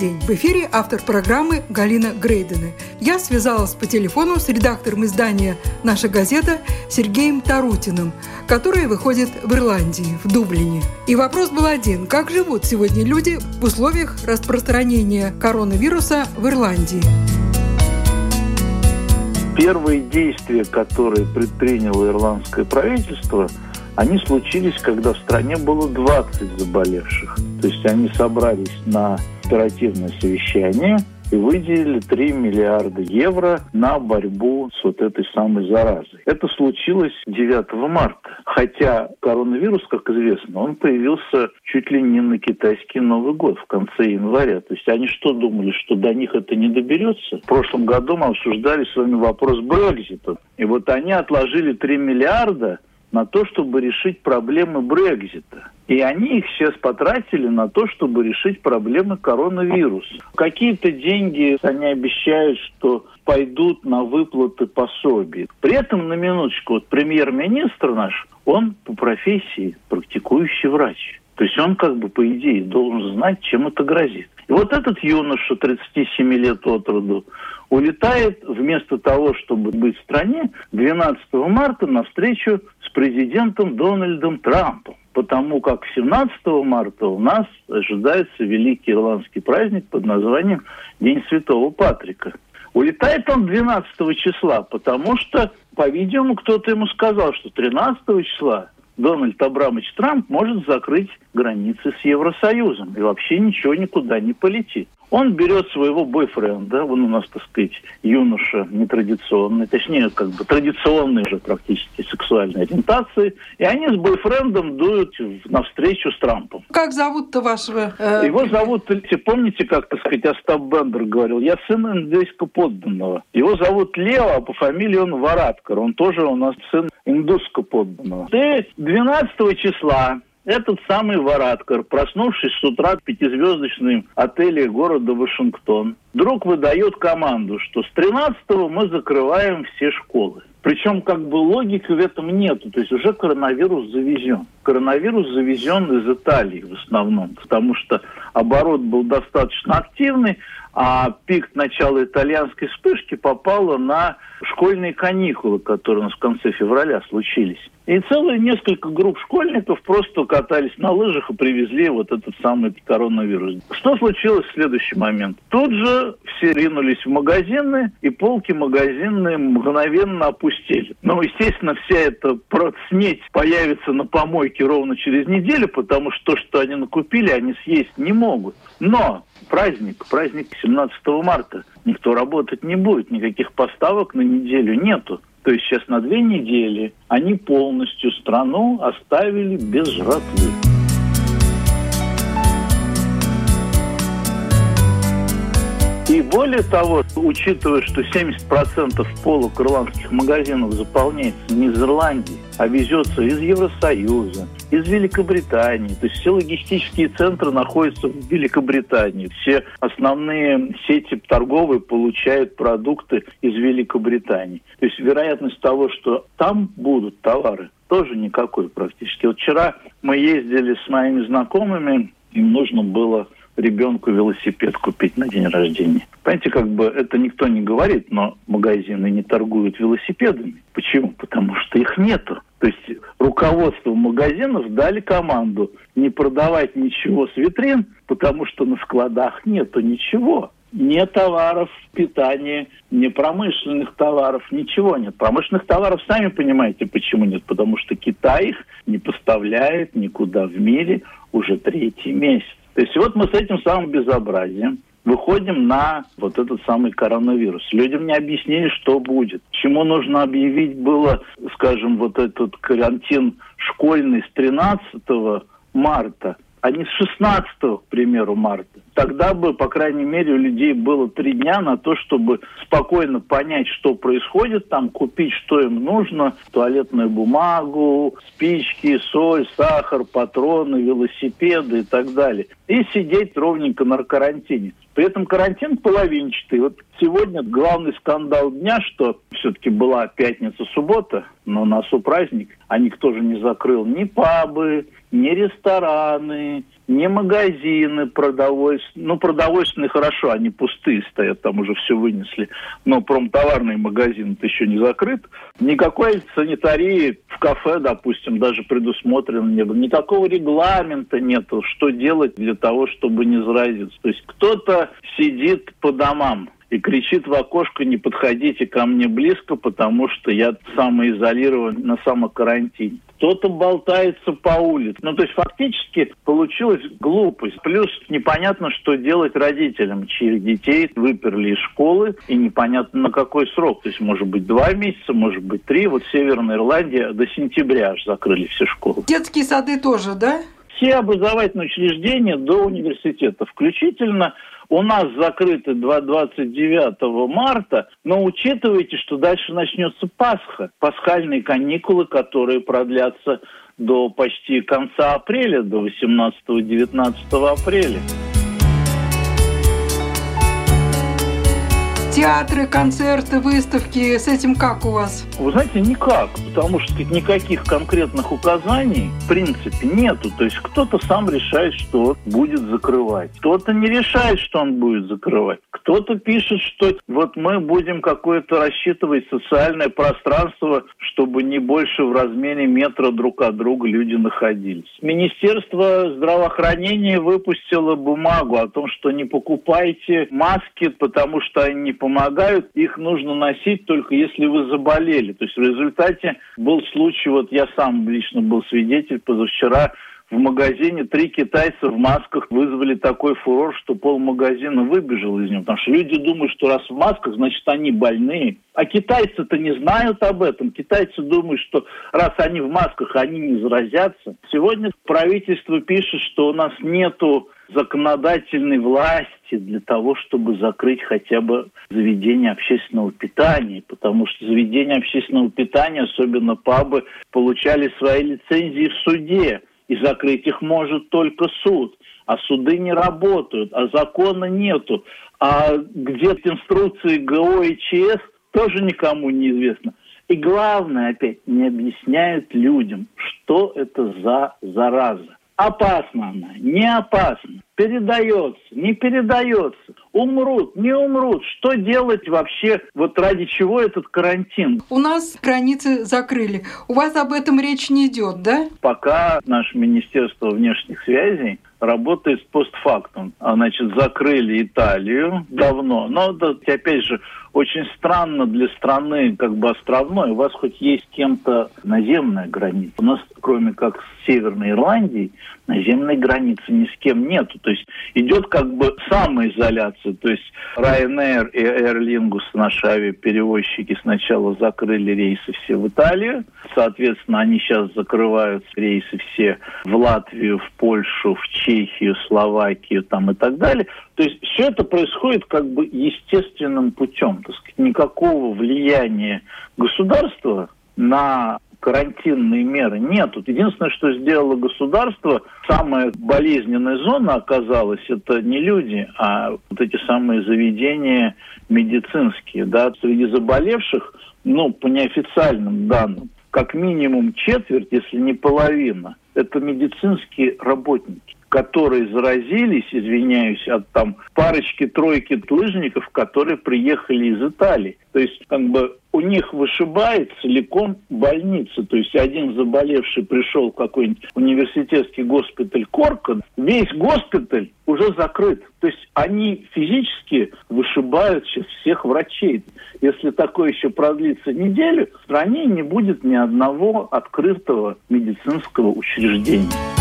День! В эфире автор программы Галина Грейдена. Я связалась по телефону с редактором издания «Наша газета» Сергеем Тарутиным, которое выходит в Ирландии, в Дублине. И вопрос был один. Как живут сегодня люди в условиях распространения коронавируса в Ирландии? Первые действия, которые предприняло ирландское правительство, они случились, когда в стране было 20 заболевших. То есть они собрались на оперативное совещание и выделили 3 миллиарда евро на борьбу с вот этой самой заразой. Это случилось 9 марта. Хотя коронавирус, как известно, он появился чуть ли не на китайский Новый год в конце января. То есть они что думали, что до них это не доберется? В прошлом году мы обсуждали с вами вопрос Брекзита. И вот они отложили 3 миллиарда на то, чтобы решить проблемы Брекзита. И они их сейчас потратили на то, чтобы решить проблемы коронавируса. Какие-то деньги они обещают, что пойдут на выплаты пособий. При этом, на минуточку, вот премьер-министр наш, он по профессии практикующий врач. То есть он как бы, по идее, должен знать, чем это грозит. И вот этот юноша, 37 лет от роду, улетает вместо того, чтобы быть в стране, 12 марта на встречу с президентом Дональдом Трампом. Потому как 17 марта у нас ожидается великий ирландский праздник под названием День Святого Патрика. Улетает он 12 числа, потому что, по-видимому, кто-то ему сказал, что 13 числа Дональд Абрамович Трамп может закрыть границы с Евросоюзом и вообще ничего никуда не полетит. Он берет своего бойфренда, он у нас, так сказать, юноша нетрадиционный, точнее, как бы традиционной же практически сексуальной ориентации, и они с бойфрендом дуют навстречу с Трампом. Как зовут-то вашего? Э... Его зовут, помните, как, так сказать, Остап Бендер говорил, я сын индейского подданного. Его зовут Лео, а по фамилии он Вараткар, он тоже у нас сын индусского подданного. И 12 числа этот самый Вараткар, проснувшись с утра в пятизвездочном отеле города Вашингтон, вдруг выдает команду, что с 13 мы закрываем все школы. Причем как бы логики в этом нету. То есть уже коронавирус завезен. Коронавирус завезен из Италии в основном, потому что оборот был достаточно активный, а пик начала итальянской вспышки попало на школьные каникулы, которые у нас в конце февраля случились. И целые несколько групп школьников просто катались на лыжах и привезли вот этот самый коронавирус. Что случилось в следующий момент? Тут же все ринулись в магазины, и полки магазинные мгновенно опустили. Ну, естественно, вся эта снеть появится на помойке ровно через неделю, потому что то, что они накупили, они съесть не могут. Но праздник, праздник 17 марта. Никто работать не будет, никаких поставок на неделю нету. То есть сейчас на две недели они полностью страну оставили без жратвы. И более того, учитывая, что 70% полок ирландских магазинов заполняется не из Ирландии, а везется из Евросоюза, из Великобритании. То есть все логистические центры находятся в Великобритании. Все основные сети торговые получают продукты из Великобритании. То есть вероятность того, что там будут товары, тоже никакой практически. Вот вчера мы ездили с моими знакомыми, им нужно было ребенку велосипед купить на день рождения. Понимаете, как бы это никто не говорит, но магазины не торгуют велосипедами. Почему? Потому что их нету. То есть руководство магазинов дали команду не продавать ничего с витрин, потому что на складах нету ничего. Ни товаров питания, ни промышленных товаров, ничего нет. Промышленных товаров, сами понимаете, почему нет. Потому что Китай их не поставляет никуда в мире уже третий месяц. То есть вот мы с этим самым безобразием выходим на вот этот самый коронавирус. Людям не объяснили, что будет. Чему нужно объявить было, скажем, вот этот карантин школьный с 13 марта, а не с 16, к примеру, марта. Тогда бы, по крайней мере, у людей было три дня на то, чтобы спокойно понять, что происходит там, купить, что им нужно, туалетную бумагу, спички, соль, сахар, патроны, велосипеды и так далее. И сидеть ровненько на карантине. При этом карантин половинчатый. Вот сегодня главный скандал дня, что все-таки была пятница-суббота, но у нас у праздник, а никто же не закрыл ни пабы, ни рестораны, ни магазины продовольственные. Ну, продовольственные хорошо, они пустые стоят, там уже все вынесли. Но промтоварный магазин еще не закрыт. Никакой санитарии в кафе, допустим, даже предусмотрено не было. Никакого регламента нету, что делать для того, чтобы не заразиться. То есть кто-то сидит по домам, и кричит в окошко, не подходите ко мне близко, потому что я самоизолирован на самокарантине. Кто-то болтается по улице. Ну, то есть фактически получилась глупость. Плюс непонятно, что делать родителям, чьих детей выперли из школы, и непонятно на какой срок. То есть, может быть, два месяца, может быть, три. Вот Северная Ирландия до сентября аж закрыли все школы. Детские сады тоже, да? Все образовательные учреждения до университета, включительно у нас закрыты 29 марта, но учитывайте, что дальше начнется Пасха, пасхальные каникулы, которые продлятся до почти конца апреля, до 18-19 апреля. Театры, концерты, выставки, с этим как у вас? Вы знаете, никак, потому что никаких конкретных указаний в принципе нету. То есть кто-то сам решает, что будет закрывать. Кто-то не решает, что он будет закрывать. Кто-то пишет, что вот мы будем какое-то рассчитывать социальное пространство, чтобы не больше в размере метра друг от друга люди находились. Министерство здравоохранения выпустило бумагу о том, что не покупайте маски, потому что они не помогают, их нужно носить только если вы заболели. То есть в результате был случай, вот я сам лично был свидетель позавчера, в магазине три китайца в масках вызвали такой фурор, что пол магазина выбежал из него. Потому что люди думают, что раз в масках, значит, они больные. А китайцы-то не знают об этом. Китайцы думают, что раз они в масках, они не заразятся. Сегодня правительство пишет, что у нас нету законодательной власти для того, чтобы закрыть хотя бы заведения общественного питания, потому что заведения общественного питания, особенно пабы, получали свои лицензии в суде, и закрыть их может только суд. А суды не работают, а закона нету. А где инструкции ГО и ЧС, тоже никому не известно. И главное, опять, не объясняют людям, что это за зараза. Опасна она, не опасна, передается, не передается, умрут, не умрут. Что делать вообще, вот ради чего этот карантин? У нас границы закрыли. У вас об этом речь не идет, да? Пока наше Министерство внешних связей работает постфактум. А, значит, закрыли Италию давно. Но опять же, очень странно для страны как бы островной. У вас хоть есть кем-то наземная граница. У нас, кроме как с Северной Ирландией, наземной границы ни с кем нету. То есть идет как бы самоизоляция. То есть Ryanair и Aer Lingus, наши авиаперевозчики, сначала закрыли рейсы все в Италию. Соответственно, они сейчас закрывают рейсы все в Латвию, в Польшу, в Чехию, Словакию там и так далее. То есть все это происходит как бы естественным путем. Так сказать, никакого влияния государства на карантинные меры нету. Единственное, что сделало государство, самая болезненная зона оказалась, это не люди, а вот эти самые заведения медицинские. Да? Среди заболевших, ну, по неофициальным данным, как минимум четверть, если не половина, это медицинские работники которые заразились, извиняюсь, от там парочки-тройки лыжников, которые приехали из Италии. То есть как бы у них вышибает целиком больница. То есть один заболевший пришел в какой-нибудь университетский госпиталь Корка, весь госпиталь уже закрыт. То есть они физически вышибают сейчас всех врачей. Если такое еще продлится неделю, в стране не будет ни одного открытого медицинского учреждения.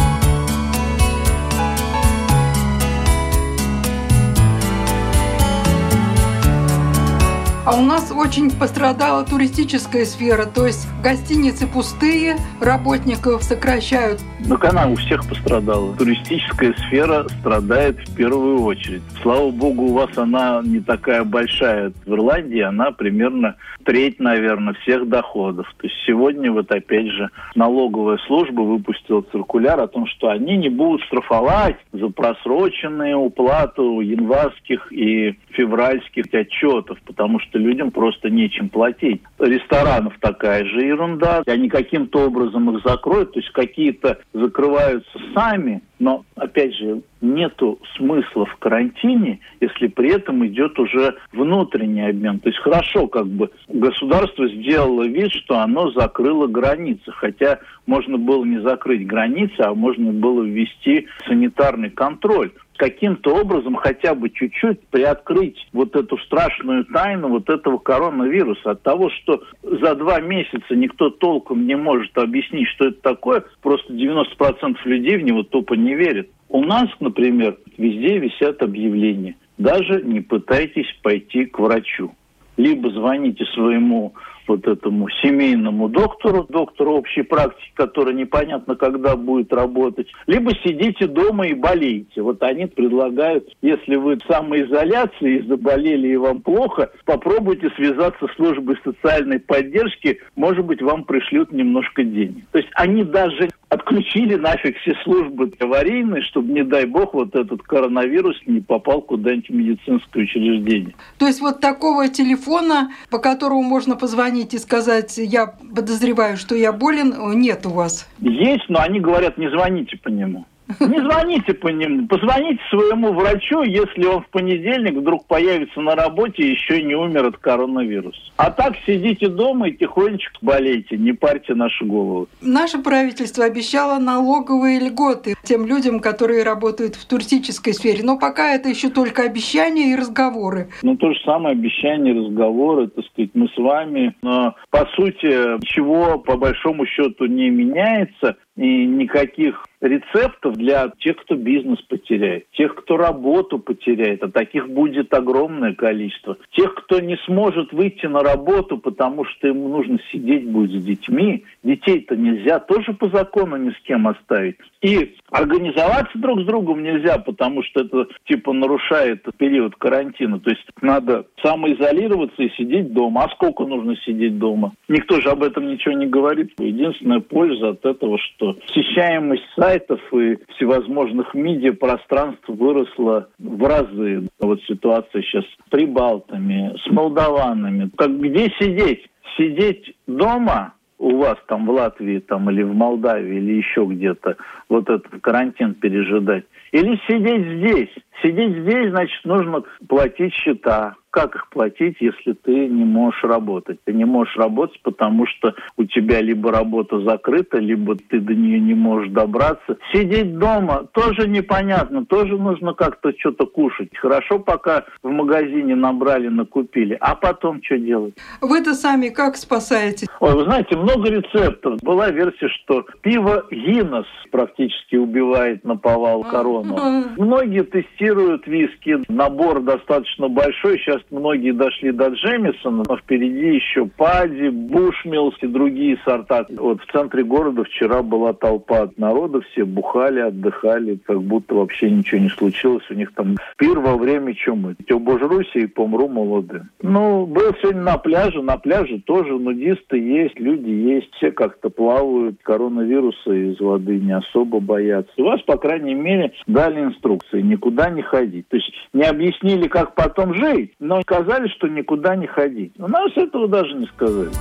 А у нас очень пострадала туристическая сфера, то есть гостиницы пустые, работников сокращают. Ну, она у всех пострадала. Туристическая сфера страдает в первую очередь. Слава богу, у вас она не такая большая. В Ирландии она примерно треть, наверное, всех доходов. То есть сегодня вот опять же налоговая служба выпустила циркуляр о том, что они не будут штрафовать за просроченную уплату январских и февральских отчетов, потому что людям просто нечем платить. Ресторанов такая же ерунда. Они каким-то образом их закроют, то есть какие-то закрываются сами, но, опять же, нету смысла в карантине, если при этом идет уже внутренний обмен. То есть хорошо, как бы государство сделало вид, что оно закрыло границы, хотя можно было не закрыть границы, а можно было ввести санитарный контроль каким-то образом хотя бы чуть-чуть приоткрыть вот эту страшную тайну вот этого коронавируса. От того, что за два месяца никто толком не может объяснить, что это такое, просто 90% людей в него тупо не верят. У нас, например, везде висят объявления. Даже не пытайтесь пойти к врачу. Либо звоните своему вот этому семейному доктору, доктору общей практики, который непонятно когда будет работать, либо сидите дома и болеете. Вот они предлагают, если вы в самоизоляции и заболели и вам плохо, попробуйте связаться с службой социальной поддержки, может быть, вам пришлют немножко денег. То есть они даже отключили нафиг все службы аварийные, чтобы, не дай бог, вот этот коронавирус не попал куда-нибудь в медицинское учреждение. То есть вот такого телефона, по которому можно позвонить и сказать, я подозреваю, что я болен, нет у вас? Есть, но они говорят, не звоните по нему. Не звоните по нему, позвоните своему врачу, если он в понедельник вдруг появится на работе и еще не умер от коронавируса. А так сидите дома и тихонечко болейте, не парьте наши головы. Наше правительство обещало налоговые льготы тем людям, которые работают в туристической сфере, но пока это еще только обещания и разговоры. Ну, то же самое обещание, разговоры, так сказать, мы с вами, но по сути, чего по большому счету не меняется, и никаких рецептов для тех, кто бизнес потеряет, тех, кто работу потеряет, а таких будет огромное количество. Тех, кто не сможет выйти на работу, потому что ему нужно сидеть будет с детьми. Детей-то нельзя тоже по закону ни с кем оставить. И организоваться друг с другом нельзя, потому что это типа нарушает период карантина. То есть надо самоизолироваться и сидеть дома. А сколько нужно сидеть дома? Никто же об этом ничего не говорит. Единственная польза от этого, что посещаемость сайтов и всевозможных медиапространств выросла в разы. Вот ситуация сейчас с прибалтами, с молдаванами. Как где сидеть? Сидеть дома у вас там в Латвии там, или в Молдавии или еще где-то вот этот карантин пережидать. Или сидеть здесь. Сидеть здесь, значит, нужно платить счета, как их платить, если ты не можешь работать? Ты не можешь работать, потому что у тебя либо работа закрыта, либо ты до нее не можешь добраться. Сидеть дома тоже непонятно, тоже нужно как-то что-то кушать. Хорошо, пока в магазине набрали, накупили, а потом что делать? Вы-то сами как спасаете? Ой, вы знаете, много рецептов. Была версия, что пиво Гиннес практически убивает на повал корону. Многие тестируют виски. Набор достаточно большой. Сейчас многие дошли до Джемисона, но впереди еще Пади, Бушмилс и другие сорта. Вот в центре города вчера была толпа от народа, все бухали, отдыхали, как будто вообще ничего не случилось. У них там пир во время чумы. Обожрусь и помру молодым. Ну, был сегодня на пляже. На пляже тоже нудисты есть, люди есть. Все как-то плавают. Коронавируса из воды не особо боятся. У вас, по крайней мере, дали инструкции. Никуда не ходить. То есть не объяснили, как потом жить, но сказали, что никуда не ходить. У нас этого даже не сказали.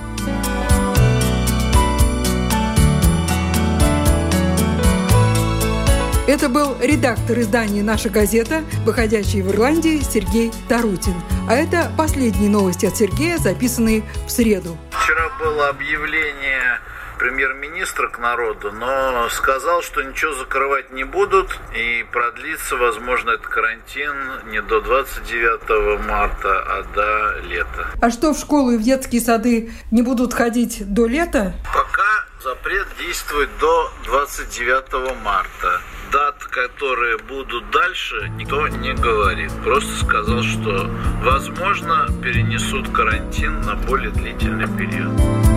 Это был редактор издания «Наша газета», выходящий в Ирландии Сергей Тарутин. А это последние новости от Сергея, записанные в среду. Вчера было объявление премьер-министра к народу, но сказал, что ничего закрывать не будут и продлится, возможно, этот карантин не до 29 марта, а до лета. А что, в школы и в детские сады не будут ходить до лета? Пока запрет действует до 29 марта. дат, которые будут дальше, никто не говорит. Просто сказал, что, возможно, перенесут карантин на более длительный период.